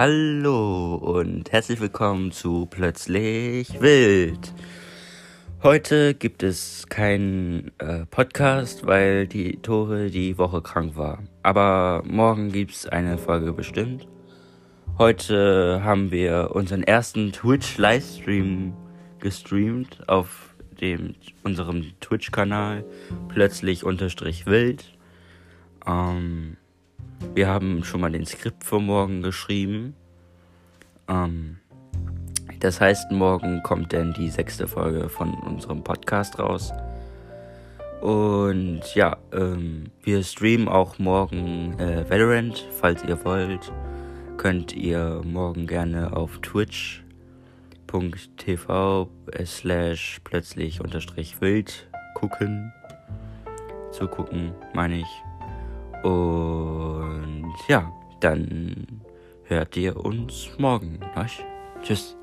Hallo und herzlich willkommen zu Plötzlich Wild. Heute gibt es keinen äh, Podcast, weil die Tore die Woche krank war. Aber morgen gibt es eine Folge bestimmt. Heute haben wir unseren ersten Twitch-Livestream gestreamt auf dem, unserem Twitch-Kanal plötzlich unterstrich wild. Ähm, wir haben schon mal den Skript für morgen geschrieben. Ähm, das heißt, morgen kommt dann die sechste Folge von unserem Podcast raus. Und ja, ähm, wir streamen auch morgen äh, Valorant. Falls ihr wollt, könnt ihr morgen gerne auf twitch.tv slash plötzlich unterstrich wild gucken. Zugucken, meine ich. Und ja, dann hört ihr uns morgen. Tschüss.